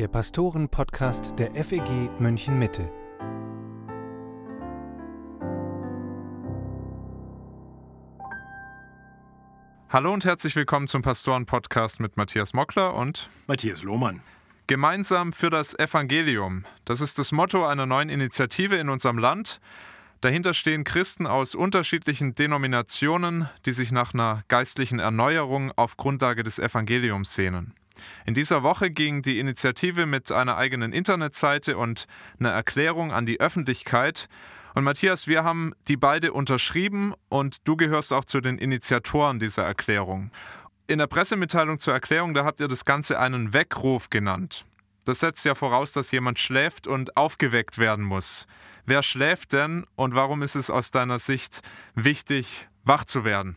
der Pastoren-Podcast der FEG München Mitte. Hallo und herzlich willkommen zum Pastoren-Podcast mit Matthias Mockler und Matthias Lohmann. Gemeinsam für das Evangelium. Das ist das Motto einer neuen Initiative in unserem Land. Dahinter stehen Christen aus unterschiedlichen Denominationen, die sich nach einer geistlichen Erneuerung auf Grundlage des Evangeliums sehnen. In dieser Woche ging die Initiative mit einer eigenen Internetseite und einer Erklärung an die Öffentlichkeit. Und Matthias, wir haben die beide unterschrieben und du gehörst auch zu den Initiatoren dieser Erklärung. In der Pressemitteilung zur Erklärung, da habt ihr das Ganze einen Weckruf genannt. Das setzt ja voraus, dass jemand schläft und aufgeweckt werden muss. Wer schläft denn und warum ist es aus deiner Sicht wichtig, wach zu werden?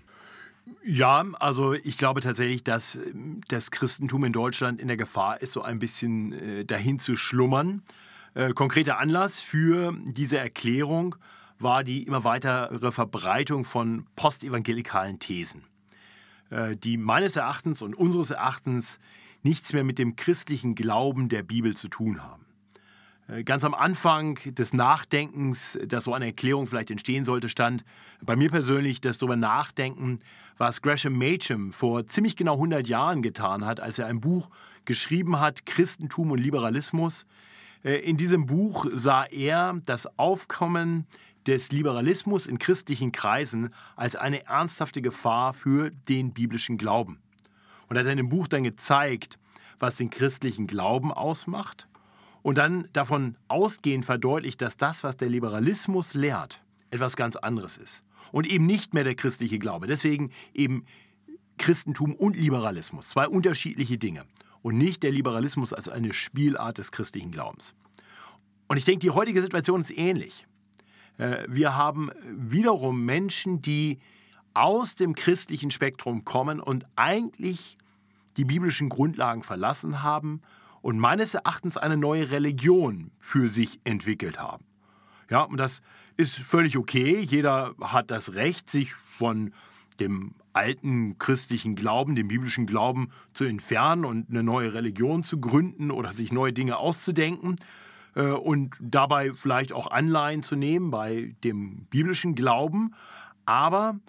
Ja, also ich glaube tatsächlich, dass das Christentum in Deutschland in der Gefahr ist, so ein bisschen äh, dahin zu schlummern. Äh, konkreter Anlass für diese Erklärung war die immer weitere Verbreitung von postevangelikalen Thesen, äh, die meines Erachtens und unseres Erachtens nichts mehr mit dem christlichen Glauben der Bibel zu tun haben. Äh, ganz am Anfang des Nachdenkens, dass so eine Erklärung vielleicht entstehen sollte, stand bei mir persönlich das darüber nachdenken, was Gresham Machen vor ziemlich genau 100 Jahren getan hat, als er ein Buch geschrieben hat, Christentum und Liberalismus. Äh, in diesem Buch sah er das Aufkommen des Liberalismus in christlichen Kreisen als eine ernsthafte Gefahr für den biblischen Glauben. Und er hat in dem Buch dann gezeigt, was den christlichen Glauben ausmacht und dann davon ausgehend verdeutlicht, dass das, was der Liberalismus lehrt, etwas ganz anderes ist. Und eben nicht mehr der christliche Glaube. Deswegen eben Christentum und Liberalismus, zwei unterschiedliche Dinge. Und nicht der Liberalismus als eine Spielart des christlichen Glaubens. Und ich denke, die heutige Situation ist ähnlich. Äh, wir haben wiederum Menschen, die aus dem christlichen Spektrum kommen und eigentlich die biblischen Grundlagen verlassen haben und meines Erachtens eine neue Religion für sich entwickelt haben. Ja, und das ist völlig okay. Jeder hat das Recht, sich von dem alten christlichen Glauben, dem biblischen Glauben zu entfernen und eine neue Religion zu gründen oder sich neue Dinge auszudenken äh, und dabei vielleicht auch Anleihen zu nehmen bei dem biblischen Glauben. Aber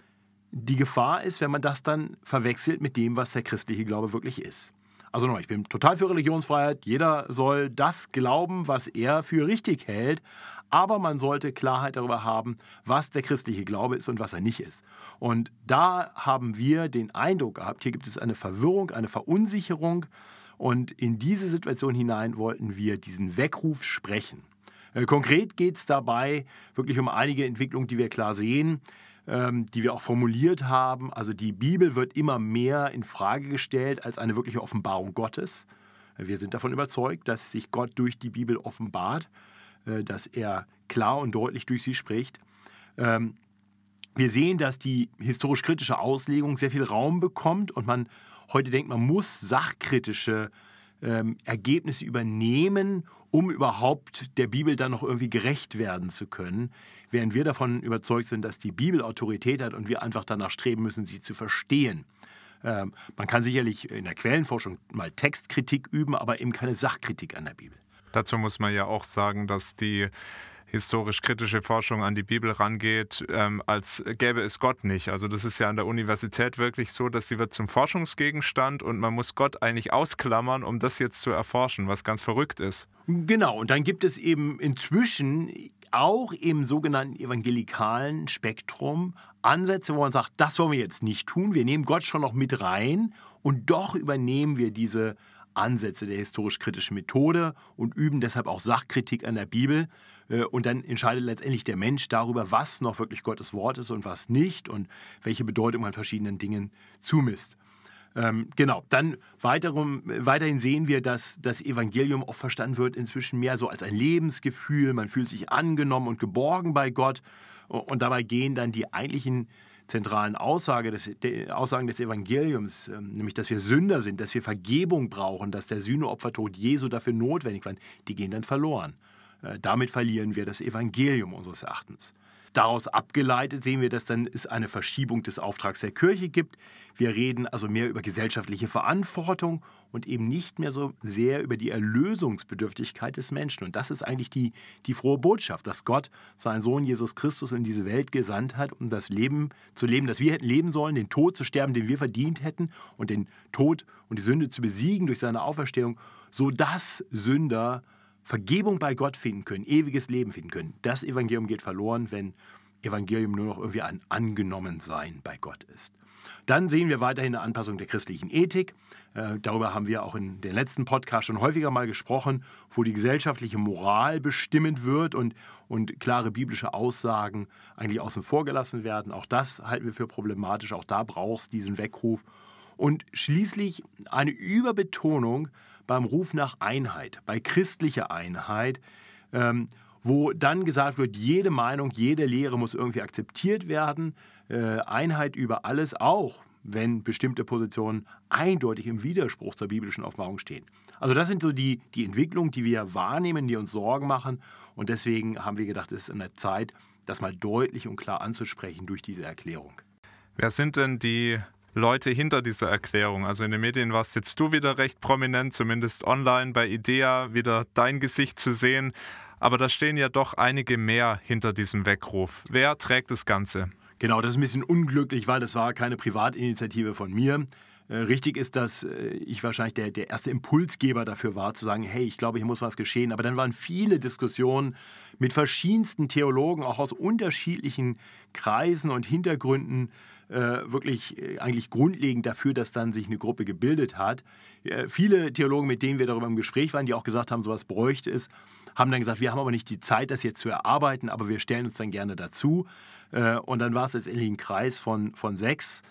die Gefahr ist, wenn man das dann verwechselt mit dem, was der christliche Glaube wirklich ist. Also nochmal, ich bin total für Religionsfreiheit. Jeder soll das glauben, was er für richtig hält. Aber man sollte Klarheit darüber haben, was der christliche Glaube ist und was er nicht ist. Und da haben wir den Eindruck gehabt, hier gibt es eine Verwirrung, eine Verunsicherung. Und in diese Situation hinein wollten wir diesen Weckruf sprechen. Äh, konkret geht es dabei wirklich um einige Entwicklungen, die wir klar sehen die wir auch formuliert haben. Also die Bibel wird immer mehr in Frage gestellt als eine wirkliche Offenbarung Gottes. Wir sind davon überzeugt, dass sich Gott durch die Bibel offenbart, äh, dass er klar und deutlich durch sie spricht. Ähm, wir sehen, dass die historisch-kritische Auslegung sehr viel Raum bekommt und man heute denkt, man muss sachkritische ähm, Ergebnisse übernehmen, um überhaupt der Bibel dann noch irgendwie gerecht werden zu können. Während wir davon überzeugt sind, dass die Bibel Autorität hat und wir einfach danach streben müssen, sie zu verstehen. Ähm, man kann sicherlich in der Quellenforschung mal Textkritik üben, aber eben keine Sachkritik an der Bibel. Dazu muss man ja auch sagen, dass die historisch-kritische Forschung an die Bibel rangeht, ähm, als gäbe es Gott nicht. Also das ist ja an der Universität wirklich so, dass sie wird zum Forschungsgegenstand und man muss Gott eigentlich ausklammern, um das jetzt zu erforschen, was ganz verrückt ist. Genau, und dann gibt es eben inzwischen auch im sogenannten evangelikalen Spektrum Ansätze, wo man sagt, das wollen wir jetzt nicht tun, wir nehmen Gott schon noch mit rein und doch übernehmen wir diese Ansätze der historisch-kritischen Methode und üben deshalb auch Sachkritik an der Bibel. Äh, und dann entscheidet letztendlich der Mensch darüber, was noch wirklich Gottes Wort ist und was nicht und welche Bedeutung man verschiedenen Dingen zumisst. Ähm, genau, dann weiterum, weiterhin sehen wir, dass das Evangelium oft verstanden wird inzwischen mehr so als ein Lebensgefühl. Man fühlt sich angenommen und geborgen bei Gott. Und dabei gehen dann die eigentlichen zentralen Aussage des, Aussagen des Evangeliums, ähm, nämlich dass wir Sünder sind, dass wir Vergebung brauchen, dass der Sühneopfertod Jesu dafür notwendig war, die gehen dann verloren. Äh, damit verlieren wir das Evangelium unseres Erachtens. Daraus abgeleitet sehen wir, dass dann es eine Verschiebung des Auftrags der Kirche gibt. Wir reden also mehr über gesellschaftliche Verantwortung und eben nicht mehr so sehr über die Erlösungsbedürftigkeit des Menschen. Und das ist eigentlich die, die frohe Botschaft, dass Gott seinen Sohn Jesus Christus in diese Welt gesandt hat, um das Leben zu leben, das wir hätten leben sollen, den Tod zu sterben, den wir verdient hätten und den Tod und die Sünde zu besiegen durch seine Auferstehung, sodass Sünder Vergebung bei Gott finden können, ewiges Leben finden können. Das Evangelium geht verloren, wenn Evangelium nur noch irgendwie ein Angenommensein bei Gott ist. Dann sehen wir weiterhin eine Anpassung der christlichen Ethik. Äh, darüber haben wir auch in den letzten Podcast schon häufiger mal gesprochen, wo die gesellschaftliche Moral bestimmend wird und, und klare biblische Aussagen eigentlich außen vor gelassen werden. Auch das halten wir für problematisch. Auch da braucht es diesen Weckruf. Und schließlich eine Überbetonung beim Ruf nach Einheit, bei christlicher Einheit, ähm, wo dann gesagt wird, jede Meinung, jede Lehre muss irgendwie akzeptiert werden, äh, Einheit über alles, auch wenn bestimmte Positionen eindeutig im Widerspruch zur biblischen Offenbarung stehen. Also das sind so die, die Entwicklungen, die wir wahrnehmen, die uns Sorgen machen. Und deswegen haben wir gedacht, es ist an der Zeit, das mal deutlich und klar anzusprechen durch diese Erklärung. Wer sind denn die Leute hinter dieser Erklärung. Also in den Medien warst jetzt du wieder recht prominent, zumindest online bei IDEA wieder dein Gesicht zu sehen. Aber da stehen ja doch einige mehr hinter diesem Weckruf. Wer trägt das Ganze? Genau, das ist ein bisschen unglücklich, weil das war keine Privatinitiative von mir. Äh, richtig ist, dass äh, ich wahrscheinlich der, der erste Impulsgeber dafür war, zu sagen, hey, ich glaube, hier muss was geschehen. Aber dann waren viele Diskussionen mit verschiedensten Theologen, auch aus unterschiedlichen Kreisen und Hintergründen, wirklich äh, eigentlich grundlegend dafür, dass dann sich eine Gruppe gebildet hat. Äh, viele Theologen, mit denen wir darüber im Gespräch waren, die auch gesagt haben, sowas bräuchte es, haben dann gesagt, wir haben aber nicht die Zeit, das jetzt zu erarbeiten, aber wir stellen uns dann gerne dazu. Äh, und dann war es letztendlich ein Kreis von, von sechs,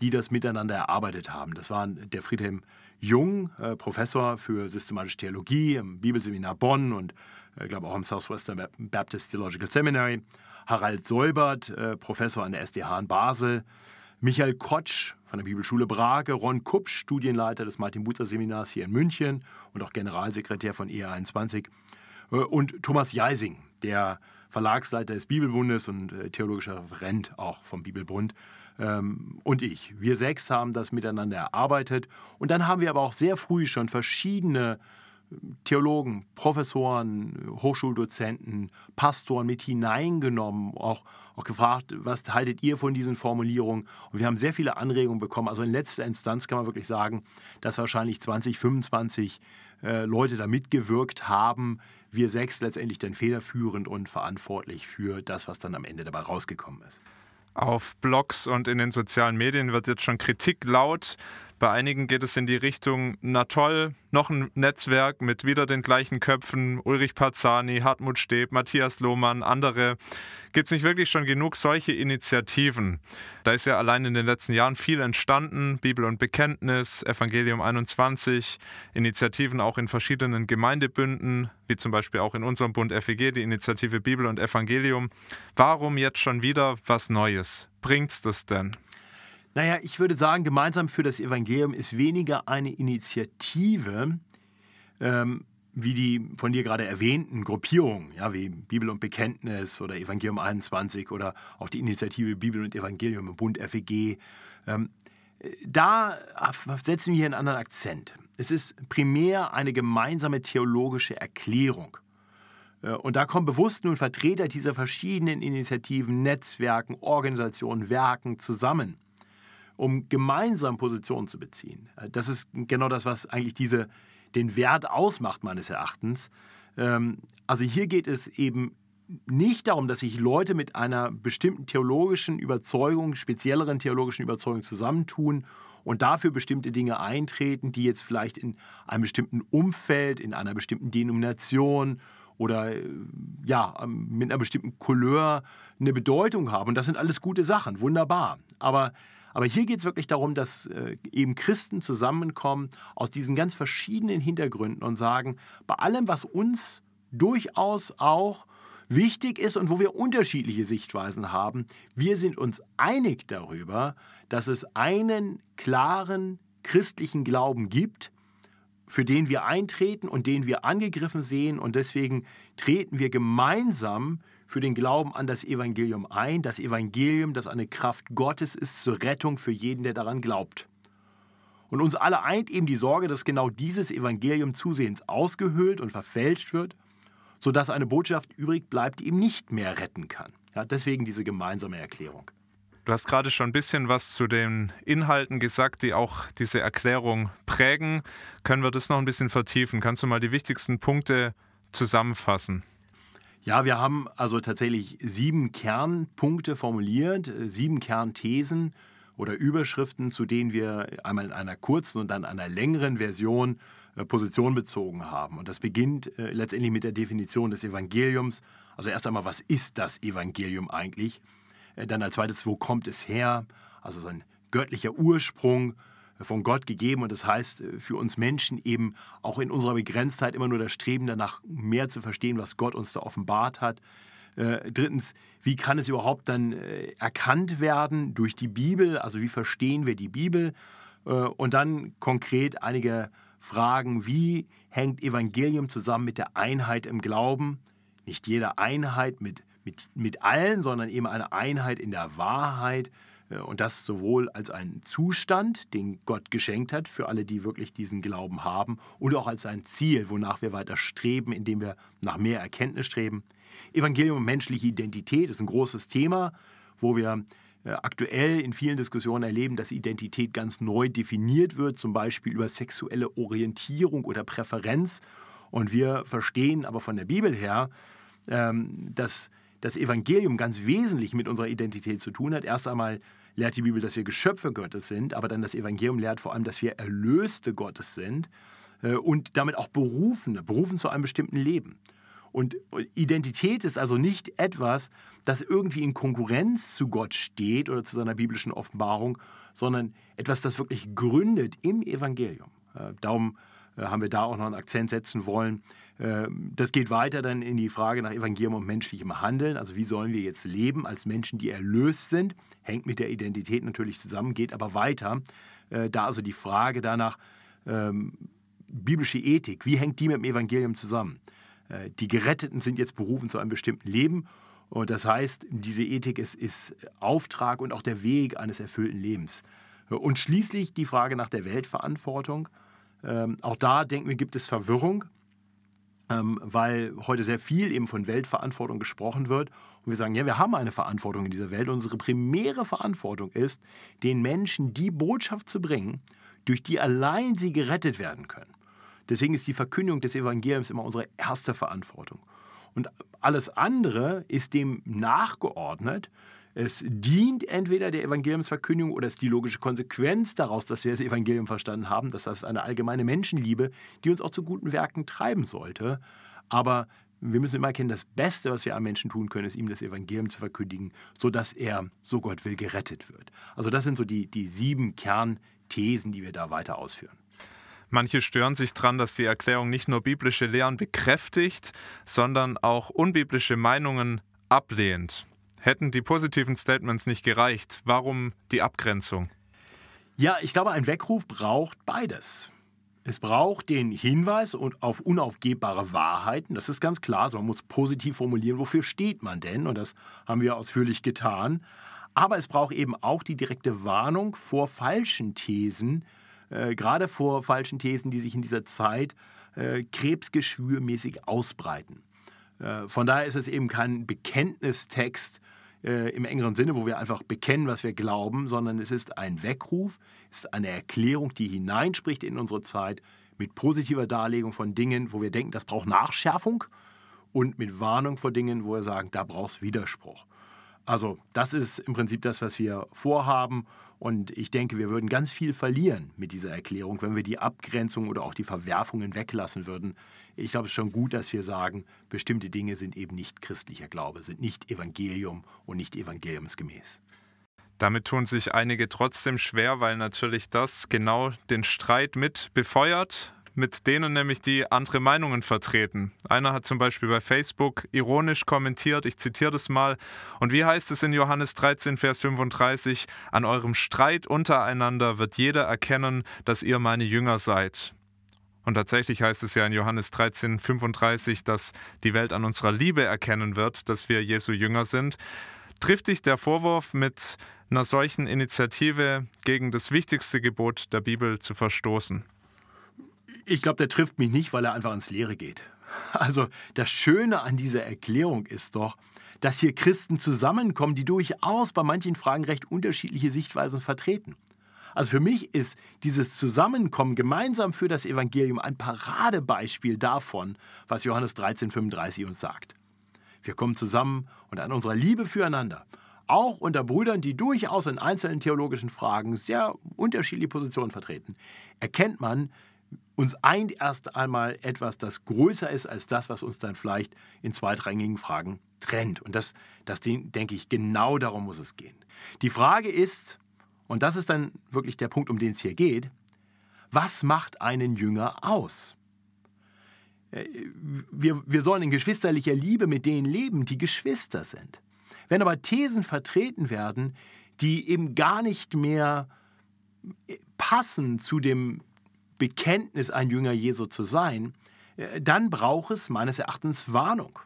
die das miteinander erarbeitet haben. Das waren der Friedhelm Jung, äh, Professor für systematische Theologie im Bibelseminar Bonn und ich glaube auch am Southwestern Baptist Theological Seminary. Harald Säubert, äh, Professor an der SDH in Basel, Michael Kotsch von der Bibelschule Brage, Ron Kupsch, Studienleiter des Martin-Bucer-Seminars hier in München und auch Generalsekretär von ER21 äh, und Thomas Jeising, der Verlagsleiter des Bibelbundes und äh, theologischer Referent auch vom Bibelbund ähm, und ich. Wir sechs haben das miteinander erarbeitet und dann haben wir aber auch sehr früh schon verschiedene Theologen, Professoren, Hochschuldozenten, Pastoren mit hineingenommen, auch, auch gefragt, was haltet ihr von diesen Formulierungen? Und wir haben sehr viele Anregungen bekommen. Also in letzter Instanz kann man wirklich sagen, dass wahrscheinlich 20, 25 äh, Leute da mitgewirkt haben. Wir sechs letztendlich dann federführend und verantwortlich für das, was dann am Ende dabei rausgekommen ist. Auf Blogs und in den sozialen Medien wird jetzt schon Kritik laut. Bei einigen geht es in die Richtung, na toll, noch ein Netzwerk mit wieder den gleichen Köpfen, Ulrich Parzani, Hartmut Steb, Matthias Lohmann, andere. Gibt es nicht wirklich schon genug solche Initiativen? Da ist ja allein in den letzten Jahren viel entstanden, Bibel und Bekenntnis, Evangelium 21, Initiativen auch in verschiedenen Gemeindebünden, wie zum Beispiel auch in unserem Bund FEG, die Initiative Bibel und Evangelium. Warum jetzt schon wieder was Neues? Bringt's das denn? Naja, ich würde sagen, gemeinsam für das Evangelium ist weniger eine Initiative, ähm, wie die von dir gerade erwähnten Gruppierungen, ja, wie Bibel und Bekenntnis oder Evangelium 21 oder auch die Initiative Bibel und Evangelium im Bund FEG. Ähm, da setzen wir hier einen anderen Akzent. Es ist primär eine gemeinsame theologische Erklärung. Äh, und da kommen bewusst nun Vertreter dieser verschiedenen Initiativen, Netzwerken, Organisationen, Werken zusammen um gemeinsam Positionen zu beziehen. Äh, das ist genau das, was eigentlich diese, den Wert ausmacht, meines Erachtens. Ähm, also hier geht es eben nicht darum, dass sich Leute mit einer bestimmten theologischen Überzeugung, spezielleren theologischen Überzeugung zusammentun und dafür bestimmte Dinge eintreten, die jetzt vielleicht in einem bestimmten Umfeld, in einer bestimmten Denomination oder äh, ja, ähm, mit einer bestimmten Couleur eine Bedeutung haben. Und das sind alles gute Sachen, wunderbar. Aber aber hier geht es wirklich darum, dass äh, eben Christen zusammenkommen aus diesen ganz verschiedenen Hintergründen und sagen, bei allem, was uns durchaus auch wichtig ist und wo wir unterschiedliche Sichtweisen haben, wir sind uns einig darüber, dass es einen klaren christlichen Glauben gibt, für den wir eintreten und den wir angegriffen sehen. Und deswegen treten wir gemeinsam für den Glauben an das Evangelium ein, das Evangelium, das eine Kraft Gottes ist zur Rettung für jeden, der daran glaubt. Und uns alle eint eben die Sorge, dass genau dieses Evangelium zusehends ausgehöhlt und verfälscht wird, sodass eine Botschaft übrig bleibt, die ihm nicht mehr retten kann. Ja, deswegen diese gemeinsame Erklärung. Du hast gerade schon ein bisschen was zu den Inhalten gesagt, die auch diese Erklärung prägen. Können wir das noch ein bisschen vertiefen? Kannst du mal die wichtigsten Punkte zusammenfassen? Ja, wir haben also tatsächlich sieben Kernpunkte formuliert, sieben Kernthesen oder Überschriften, zu denen wir einmal in einer kurzen und dann einer längeren Version äh, Position bezogen haben. Und das beginnt äh, letztendlich mit der Definition des Evangeliums. Also erst einmal, was ist das Evangelium eigentlich? Äh, dann als zweites, wo kommt es her? Also sein göttlicher Ursprung äh, von Gott gegeben. Und das heißt äh, für uns Menschen eben auch in unserer Begrenztheit immer nur das Streben danach, mehr zu verstehen, was Gott uns da offenbart hat. Äh, drittens, wie kann es überhaupt dann äh, erkannt werden durch die Bibel? Also wie verstehen wir die Bibel? Und dann konkret einige Fragen, wie hängt Evangelium zusammen mit der Einheit im Glauben? Nicht jede Einheit mit, mit, mit allen, sondern eben eine Einheit in der Wahrheit. Äh, und das sowohl als einen Zustand, den Gott geschenkt hat für alle, die wirklich diesen Glauben haben, und auch als ein Ziel, wonach wir weiter streben, indem wir nach mehr Erkenntnis streben. Evangelium und menschliche Identität ist ein großes Thema, wo wir äh, aktuell in vielen Diskussionen erleben, dass Identität ganz neu definiert wird, zum Beispiel über sexuelle Orientierung oder Präferenz. Und wir verstehen aber von der Bibel her, ähm, dass das Evangelium ganz wesentlich mit unserer Identität zu tun hat. Erst einmal lehrt die Bibel, dass wir Geschöpfe Gottes sind, aber dann das Evangelium lehrt vor allem, dass wir Erlöste Gottes sind äh, und damit auch Berufene, berufen zu einem bestimmten Leben. Und Identität ist also nicht etwas, das irgendwie in Konkurrenz zu Gott steht oder zu seiner biblischen Offenbarung, sondern etwas, das wirklich gründet im Evangelium. Äh, darum äh, haben wir da auch noch einen Akzent setzen wollen. Äh, das geht weiter dann in die Frage nach Evangelium und menschlichem Handeln. Also wie sollen wir jetzt leben als Menschen, die erlöst sind? Hängt mit der Identität natürlich zusammen, geht aber weiter. Da also die Frage danach, ähm, biblische Ethik, wie hängt die mit dem Evangelium zusammen? Äh, die Geretteten sind jetzt berufen zu einem bestimmten Leben. Und das heißt, diese Ethik ist, ist Auftrag und auch der Weg eines erfüllten Lebens. Und schließlich die Frage nach der Weltverantwortung. Ähm, auch da denken wir, gibt es Verwirrung, ähm, weil heute sehr viel eben von Weltverantwortung gesprochen wird. Und wir sagen, ja, wir haben eine Verantwortung in dieser Welt. Unsere primäre Verantwortung ist, den Menschen die Botschaft zu bringen, durch die allein sie gerettet werden können. Deswegen ist die Verkündigung des Evangeliums immer unsere erste Verantwortung. Und alles andere ist dem nachgeordnet. Es dient entweder der Evangeliumsverkündigung oder ist die logische Konsequenz daraus, dass wir das Evangelium verstanden haben. Das heißt, eine allgemeine Menschenliebe, die uns auch zu guten Werken treiben sollte. Aber wir müssen immer erkennen, das Beste, was wir am Menschen tun können, ist ihm das Evangelium zu verkündigen, sodass er, so Gott will, gerettet wird. Also das sind so die, die sieben Kernthesen, die wir da weiter ausführen. Manche stören sich daran, dass die Erklärung nicht nur biblische Lehren bekräftigt, sondern auch unbiblische Meinungen ablehnt. Hätten die positiven Statements nicht gereicht, warum die Abgrenzung? Ja, ich glaube, ein Weckruf braucht beides. Es braucht den Hinweis auf unaufgebbare Wahrheiten, das ist ganz klar. Also man muss positiv formulieren, wofür steht man denn? Und das haben wir ausführlich getan. Aber es braucht eben auch die direkte Warnung vor falschen Thesen, äh, gerade vor falschen Thesen, die sich in dieser Zeit äh, krebsgeschwürmäßig ausbreiten. Äh, von daher ist es eben kein Bekenntnistext äh, im engeren Sinne, wo wir einfach bekennen, was wir glauben, sondern es ist ein Weckruf, es ist eine Erklärung, die hineinspricht in unsere Zeit mit positiver Darlegung von Dingen, wo wir denken, das braucht Nachschärfung und mit Warnung vor Dingen, wo wir sagen, da braucht es Widerspruch. Also das ist im Prinzip das, was wir vorhaben. Und ich denke, wir würden ganz viel verlieren mit dieser Erklärung, wenn wir die Abgrenzung oder auch die Verwerfungen weglassen würden. Ich glaube, es ist schon gut, dass wir sagen, bestimmte Dinge sind eben nicht christlicher Glaube, sind nicht Evangelium und nicht evangeliumsgemäß. Damit tun sich einige trotzdem schwer, weil natürlich das genau den Streit mit befeuert mit denen nämlich die andere Meinungen vertreten. Einer hat zum Beispiel bei Facebook ironisch kommentiert, ich zitiere das mal, und wie heißt es in Johannes 13, Vers 35, an eurem Streit untereinander wird jeder erkennen, dass ihr meine Jünger seid. Und tatsächlich heißt es ja in Johannes 13, 35, dass die Welt an unserer Liebe erkennen wird, dass wir Jesu Jünger sind. Trifft dich der Vorwurf, mit einer solchen Initiative gegen das wichtigste Gebot der Bibel zu verstoßen? Ich glaube, der trifft mich nicht, weil er einfach ins Leere geht. Also das Schöne an dieser Erklärung ist doch, dass hier Christen zusammenkommen, die durchaus bei manchen Fragen recht unterschiedliche Sichtweisen vertreten. Also für mich ist dieses Zusammenkommen gemeinsam für das Evangelium ein Paradebeispiel davon, was Johannes 13,35 uns sagt. Wir kommen zusammen und an unserer Liebe füreinander, auch unter Brüdern, die durchaus in einzelnen theologischen Fragen sehr unterschiedliche Positionen vertreten, erkennt man, uns eint erst einmal etwas, das größer ist als das, was uns dann vielleicht in zweitrangigen Fragen trennt. Und das, das denke ich, genau darum muss es gehen. Die Frage ist, und das ist dann wirklich der Punkt, um den es hier geht, was macht einen Jünger aus? Äh, wir, wir sollen in geschwisterlicher Liebe mit denen leben, die Geschwister sind. Wenn aber Thesen vertreten werden, die eben gar nicht mehr äh, passen zu dem Bekenntnis, ein Jünger Jesu zu sein, äh, dann braucht es meines Erachtens Warnung.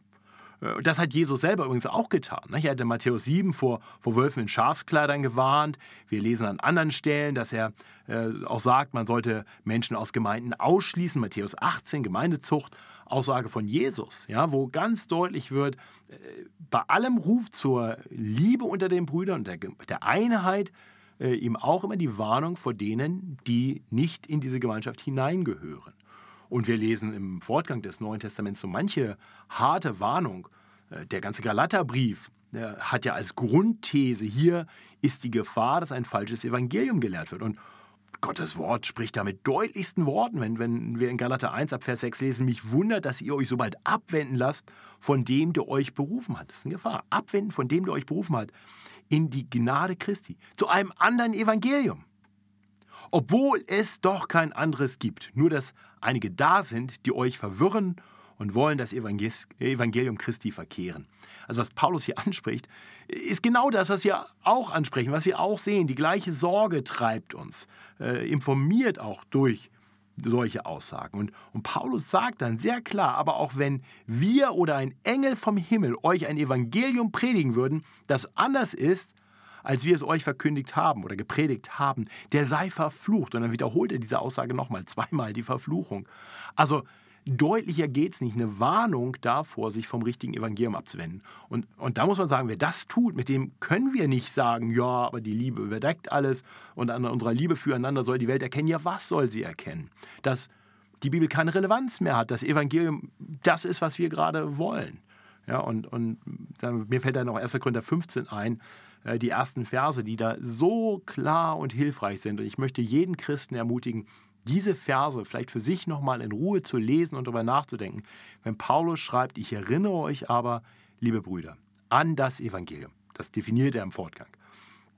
Äh, das hat Jesus selber übrigens auch getan. Ne? Er hatte Matthäus 7 vor, vor Wölfen in Schafskleidern gewarnt. Wir lesen an anderen Stellen, dass er äh, auch sagt, man sollte Menschen aus Gemeinden ausschließen. Matthäus 18, Gemeindezucht, Aussage von Jesus, ja, wo ganz deutlich wird, bei allem Ruf zur Liebe unter den Brüdern und der, der Einheit äh, ihm auch immer die Warnung vor denen, die nicht in diese Gemeinschaft hineingehören. Und wir lesen im Fortgang des Neuen Testaments so manche harte Warnung. Äh, der ganze Galaterbrief hat ja als Grundthese, hier ist die Gefahr, dass ein falsches Evangelium gelehrt wird. Und Gottes Wort spricht da mit deutlichsten Worten, wenn, wenn wir in Galater 1 ab Vers 6 lesen, mich wundert, dass ihr euch so bald abwenden lasst von dem, der euch berufen hat. Das ist eine Gefahr. Abwenden von dem, der euch berufen hat, in die Gnade Christi, zu einem anderen Evangelium obwohl es doch kein anderes gibt. Nur dass einige da sind, die euch verwirren und wollen das Evangelium Christi verkehren. Also was Paulus hier anspricht, ist genau das, was wir auch ansprechen, was wir auch sehen. Die gleiche Sorge treibt uns, äh, informiert auch durch solche Aussagen. Und, und Paulus sagt dann sehr klar, aber auch wenn wir oder ein Engel vom Himmel euch ein Evangelium predigen würden, das anders ist als wir es euch verkündigt haben oder gepredigt haben, der sei verflucht. Und dann wiederholt er diese Aussage nochmal, zweimal die Verfluchung. Also deutlicher geht es nicht. Eine Warnung davor, sich vom richtigen Evangelium abzuwenden. Und, und da muss man sagen, wer das tut, mit dem können wir nicht sagen, ja, aber die Liebe überdeckt alles und an unserer Liebe füreinander soll die Welt erkennen. Ja, was soll sie erkennen? Dass die Bibel keine Relevanz mehr hat, das Evangelium das ist, was wir gerade wollen. Ja, und, und dann, mir fällt da noch 1. Korinther 15 ein, äh, die ersten Verse, die da so klar und hilfreich sind. Und ich möchte jeden Christen ermutigen, diese Verse vielleicht für sich nochmal in Ruhe zu lesen und darüber nachzudenken. Wenn Paulus schreibt, ich erinnere euch aber, liebe Brüder, an das Evangelium. Das definiert er im Fortgang.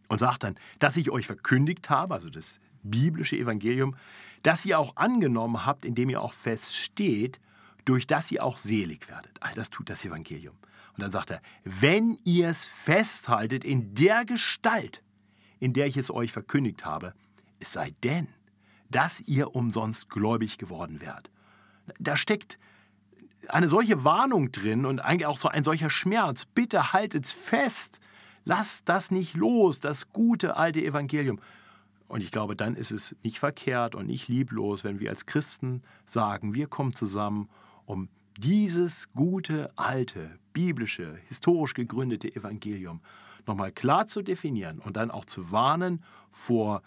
Und sagt dann, dass ich euch verkündigt habe, also das biblische Evangelium, das ihr auch angenommen habt, indem ihr auch feststeht, durch das ihr auch selig werdet. All das tut das Evangelium. Und dann sagt er, wenn ihr es festhaltet in der Gestalt, in der ich es euch verkündigt habe, es sei denn, dass ihr umsonst gläubig geworden werdet. Da steckt eine solche Warnung drin und eigentlich auch so ein solcher Schmerz. Bitte haltet fest, lasst das nicht los, das gute alte Evangelium. Und ich glaube, dann ist es nicht verkehrt und nicht lieblos, wenn wir als Christen sagen, wir kommen zusammen, um dieses gute, alte, biblische, historisch gegründete Evangelium nochmal klar zu definieren und dann auch zu warnen vor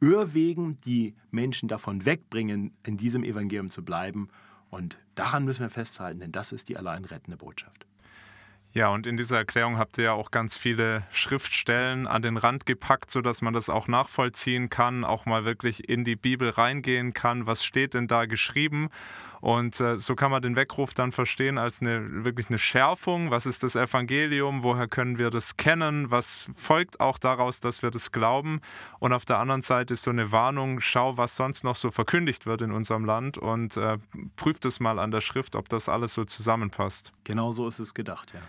Irrwegen, die Menschen davon wegbringen, in diesem Evangelium zu bleiben. Und daran müssen wir festhalten, denn das ist die allein rettende Botschaft. Ja, und in dieser Erklärung habt ihr ja auch ganz viele Schriftstellen an den Rand gepackt, sodass man das auch nachvollziehen kann, auch mal wirklich in die Bibel reingehen kann. Was steht denn da geschrieben? Und äh, so kann man den Weckruf dann verstehen als eine wirklich eine Schärfung. Was ist das Evangelium? Woher können wir das kennen? Was folgt auch daraus, dass wir das glauben? Und auf der anderen Seite ist so eine Warnung, schau, was sonst noch so verkündigt wird in unserem Land und äh, prüft es mal an der Schrift, ob das alles so zusammenpasst. Genau so ist es gedacht, ja.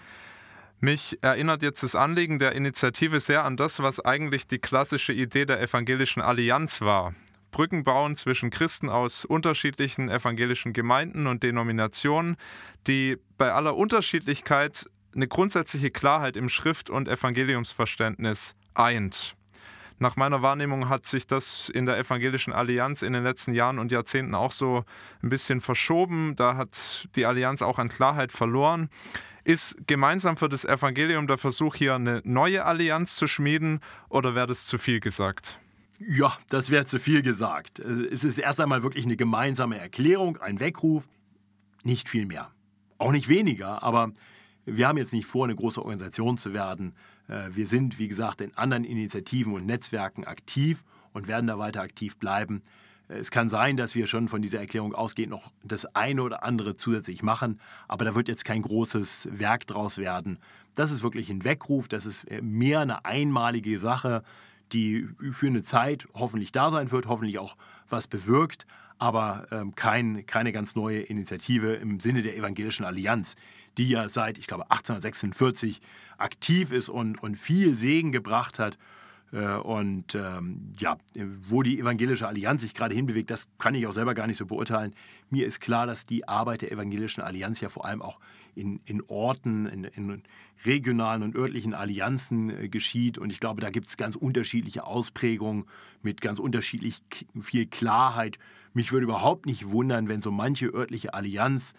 Mich erinnert jetzt das Anliegen der Initiative sehr an das, was eigentlich die klassische Idee der evangelischen Allianz war. Brücken bauen zwischen Christen aus unterschiedlichen evangelischen Gemeinden und Denominationen, die bei aller Unterschiedlichkeit eine grundsätzliche Klarheit im Schrift- und Evangeliumsverständnis eint. Nach meiner Wahrnehmung hat sich das in der Evangelischen Allianz in den letzten Jahren und Jahrzehnten auch so ein bisschen verschoben. Da hat die Allianz auch an Klarheit verloren. Ist gemeinsam für das Evangelium der Versuch, hier eine neue Allianz zu schmieden oder wäre das zu viel gesagt? Ja, das wäre zu viel gesagt. Es ist erst einmal wirklich eine gemeinsame Erklärung, ein Weckruf, nicht viel mehr. Auch nicht weniger, aber wir haben jetzt nicht vor, eine große Organisation zu werden. Äh, wir sind, wie gesagt, in anderen Initiativen und Netzwerken aktiv und werden da weiter aktiv bleiben. Äh, es kann sein, dass wir schon von dieser Erklärung ausgehend noch das eine oder andere zusätzlich machen, aber da wird jetzt kein großes Werk draus werden. Das ist wirklich ein Weckruf, das ist äh, mehr eine einmalige Sache, die für eine Zeit hoffentlich da sein wird, hoffentlich auch was bewirkt, aber ähm, kein, keine ganz neue Initiative im Sinne der Evangelischen Allianz, die ja seit, ich glaube, 1846 aktiv ist und, und viel Segen gebracht hat. Äh, und ähm, ja, wo die Evangelische Allianz sich gerade hinbewegt, das kann ich auch selber gar nicht so beurteilen. Mir ist klar, dass die Arbeit der Evangelischen Allianz ja vor allem auch in, in Orten, in, in regionalen und örtlichen Allianzen äh, geschieht. Und ich glaube, da gibt es ganz unterschiedliche Ausprägungen mit ganz unterschiedlich viel Klarheit. Mich würde überhaupt nicht wundern, wenn so manche örtliche Allianz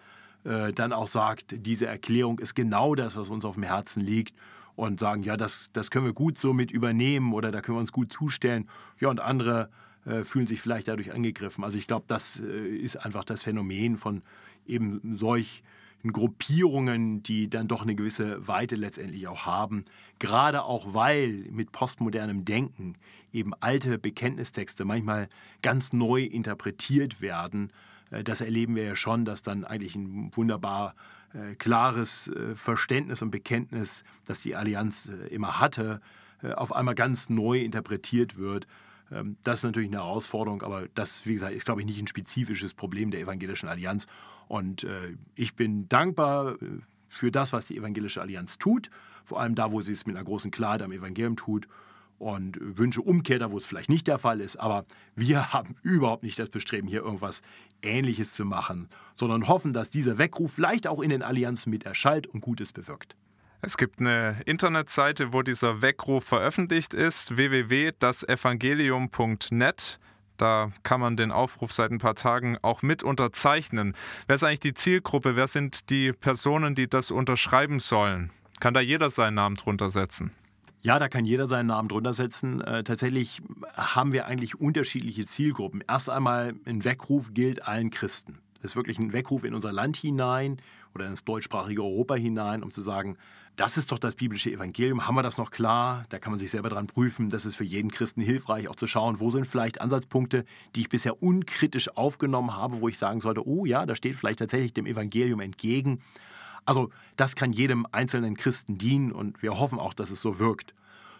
äh, dann auch sagt, diese Erklärung ist genau das, was uns auf dem Herzen liegt und sagen, ja, das, das können wir gut so mit übernehmen oder da können wir uns gut zustellen. Ja, und andere äh, fühlen sich vielleicht dadurch angegriffen. Also ich glaube, das äh, ist einfach das Phänomen von eben solch Gruppierungen, die dann doch eine gewisse Weite letztendlich auch haben. Gerade auch, weil mit postmodernem Denken eben alte Bekenntnistexte manchmal ganz neu interpretiert werden. Äh, das erleben wir ja schon, dass dann eigentlich ein wunderbar äh, klares äh, Verständnis und Bekenntnis, das die Allianz immer hatte, auf einmal ganz neu interpretiert wird. Ähm, das ist natürlich eine Herausforderung, aber das, wie gesagt, ist, glaube ich, nicht ein spezifisches Problem der Evangelischen Allianz. Und äh, ich bin dankbar äh, für das, was die Evangelische Allianz tut, vor allem da, wo sie es mit einer großen Klarheit am Evangelium tut und wünsche Umkehr da, wo es vielleicht nicht der Fall ist. Aber wir haben überhaupt nicht das Bestreben, hier irgendwas Ähnliches zu machen, sondern hoffen, dass dieser Weckruf vielleicht auch in den Allianzen mit erschallt und Gutes bewirkt. Es gibt eine Internetseite, wo dieser Weckruf veröffentlicht ist, www.dasevangelium.net. Da kann man den Aufruf seit ein paar Tagen auch mit unterzeichnen. Wer ist eigentlich die Zielgruppe? Wer sind die Personen, die das unterschreiben sollen? Kann da jeder seinen Namen drunter setzen? Ja, da kann jeder seinen Namen drunter setzen. Äh, tatsächlich haben wir eigentlich unterschiedliche Zielgruppen. Erst einmal ein Weckruf gilt allen Christen. Das ist wirklich ein Weckruf in unser Land hinein oder ins deutschsprachige Europa hinein, um zu sagen, das ist doch das biblische Evangelium. Haben wir das noch klar? Da kann man sich selber dran prüfen. Das ist für jeden Christen hilfreich, auch zu schauen, wo sind vielleicht Ansatzpunkte, die ich bisher unkritisch aufgenommen habe, wo ich sagen sollte, oh ja, da steht vielleicht tatsächlich dem Evangelium entgegen. Also das kann jedem einzelnen Christen dienen und wir hoffen auch, dass es so wirkt.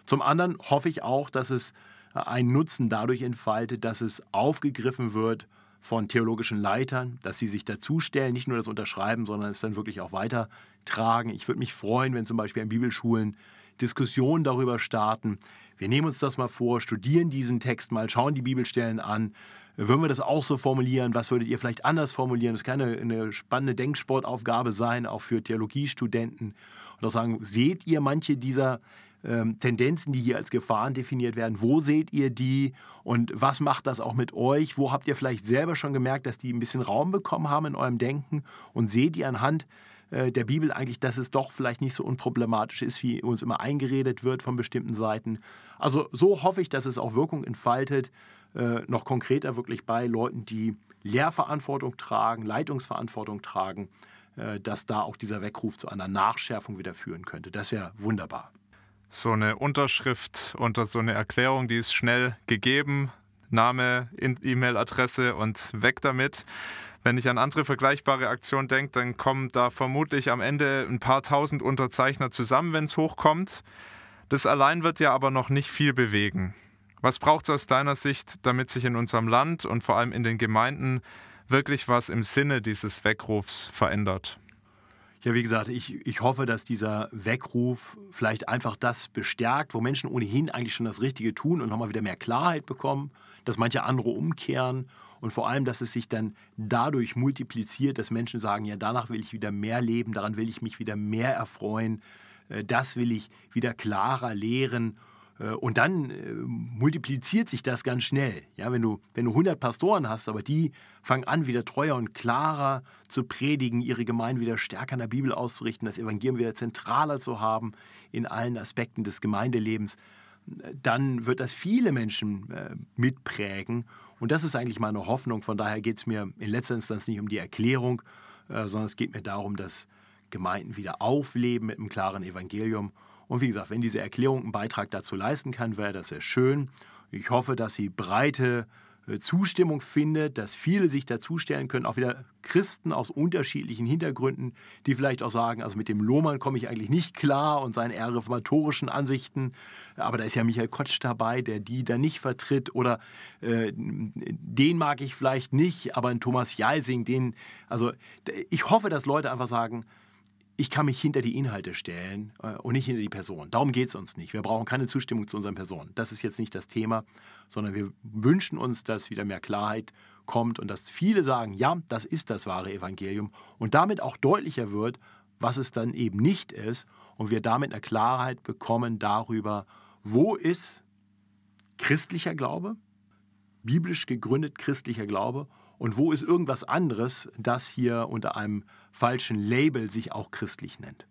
Zum anderen hoffe ich auch, dass es äh, einen Nutzen dadurch entfaltet, dass es aufgegriffen wird von theologischen Leitern, dass sie sich dazustellen, nicht nur das unterschreiben, sondern es dann wirklich auch weitertragen. Ich würde mich freuen, wenn zum Beispiel an Bibelschulen Diskussionen darüber starten. Wir nehmen uns das mal vor, studieren diesen Text mal, schauen die Bibelstellen an. Würden wir das auch so formulieren? Was würdet ihr vielleicht anders formulieren? Das kann eine, eine spannende Denksportaufgabe sein, auch für Theologiestudenten. Und auch sagen, seht ihr manche dieser ähm, Tendenzen, die hier als Gefahren definiert werden. Wo seht ihr die und was macht das auch mit euch? Wo habt ihr vielleicht selber schon gemerkt, dass die ein bisschen Raum bekommen haben in eurem Denken und seht ihr anhand äh, der Bibel eigentlich, dass es doch vielleicht nicht so unproblematisch ist, wie uns immer eingeredet wird von bestimmten Seiten. Also so hoffe ich, dass es auch Wirkung entfaltet, äh, noch konkreter wirklich bei Leuten, die Lehrverantwortung tragen, Leitungsverantwortung tragen, äh, dass da auch dieser Weckruf zu einer Nachschärfung wieder führen könnte. Das wäre wunderbar so eine Unterschrift unter so eine Erklärung, die ist schnell gegeben, Name, E-Mail-Adresse und weg damit. Wenn ich an andere vergleichbare Aktionen denke, dann kommen da vermutlich am Ende ein paar tausend Unterzeichner zusammen, wenn es hochkommt. Das allein wird ja aber noch nicht viel bewegen. Was braucht es aus deiner Sicht, damit sich in unserem Land und vor allem in den Gemeinden wirklich was im Sinne dieses Weckrufs verändert? Ja, wie gesagt, ich, ich hoffe, dass dieser Weckruf vielleicht einfach das bestärkt, wo Menschen ohnehin eigentlich schon das Richtige tun und nochmal wieder mehr Klarheit bekommen, dass manche andere umkehren und vor allem, dass es sich dann dadurch multipliziert, dass Menschen sagen, ja, danach will ich wieder mehr leben, daran will ich mich wieder mehr erfreuen, äh, das will ich wieder klarer lehren. Äh, und dann äh, multipliziert sich das ganz schnell. Ja, wenn, du, wenn du 100 Pastoren hast, aber die fangen an, wieder treuer und klarer zu predigen, ihre Gemeinde wieder stärker in der Bibel auszurichten, das Evangelium wieder zentraler zu haben in allen Aspekten des Gemeindelebens, dann wird das viele Menschen mitprägen und das ist eigentlich meine Hoffnung. Von daher geht es mir in letzter Instanz nicht um die Erklärung, äh, sondern es geht mir darum, dass Gemeinden wieder aufleben mit einem klaren Evangelium. Und wie gesagt, wenn diese Erklärung einen Beitrag dazu leisten kann, wäre das sehr schön. Ich hoffe, dass sie breite äh, Zustimmung findet, dass viele sich dazustellen können, auch wieder Christen aus unterschiedlichen Hintergründen, die vielleicht auch sagen, also mit dem Lohmann komme ich eigentlich nicht klar und seinen eher reformatorischen Ansichten, aber da ist ja Michael Kotsch dabei, der die da nicht vertritt. Oder äh, den mag ich vielleicht nicht, aber ein Thomas Jalsing, den, also ich hoffe, dass Leute einfach sagen, ich kann mich hinter die Inhalte stellen äh, und nicht hinter die Person. Darum geht es uns nicht. Wir brauchen keine Zustimmung zu unseren Personen. Das ist jetzt nicht das Thema, sondern wir wünschen uns, dass wieder mehr Klarheit kommt und dass viele sagen, ja, das ist das wahre Evangelium und damit auch deutlicher wird, was es dann eben nicht ist und wir damit eine Klarheit bekommen darüber, wo ist christlicher Glaube, biblisch gegründet christlicher Glaube und wo ist irgendwas anderes, das hier unter einem falschen Label sich auch christlich nennt.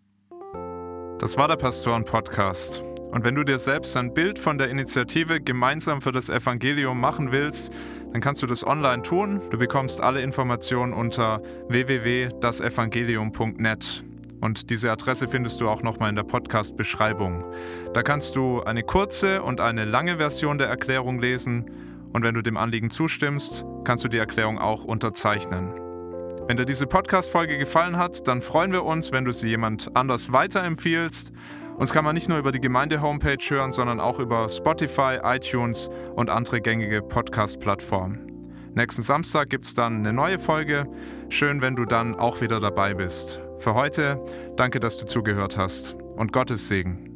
Das war der Pastoren-Podcast. Und wenn du dir selbst ein Bild von der Initiative Gemeinsam für das Evangelium machen willst, dann kannst du das online tun. Du bekommst alle Informationen unter www.dasevangelium.net. Und diese Adresse findest du auch nochmal in der Podcast-Beschreibung. Da kannst du eine kurze und eine lange Version der Erklärung lesen. Und wenn du dem Anliegen zustimmst, kannst du die Erklärung auch unterzeichnen. Wenn dir diese Podcast-Folge gefallen hat, dann freuen wir uns, wenn du sie jemand anders weiterempfiehlst. Uns kann man nicht nur über die Gemeinde-Homepage hören, sondern auch über Spotify, iTunes und andere gängige Podcast-Plattformen. Nächsten Samstag gibt es dann eine neue Folge. Schön, wenn du dann auch wieder dabei bist. Für heute danke, dass du zugehört hast und Gottes Segen.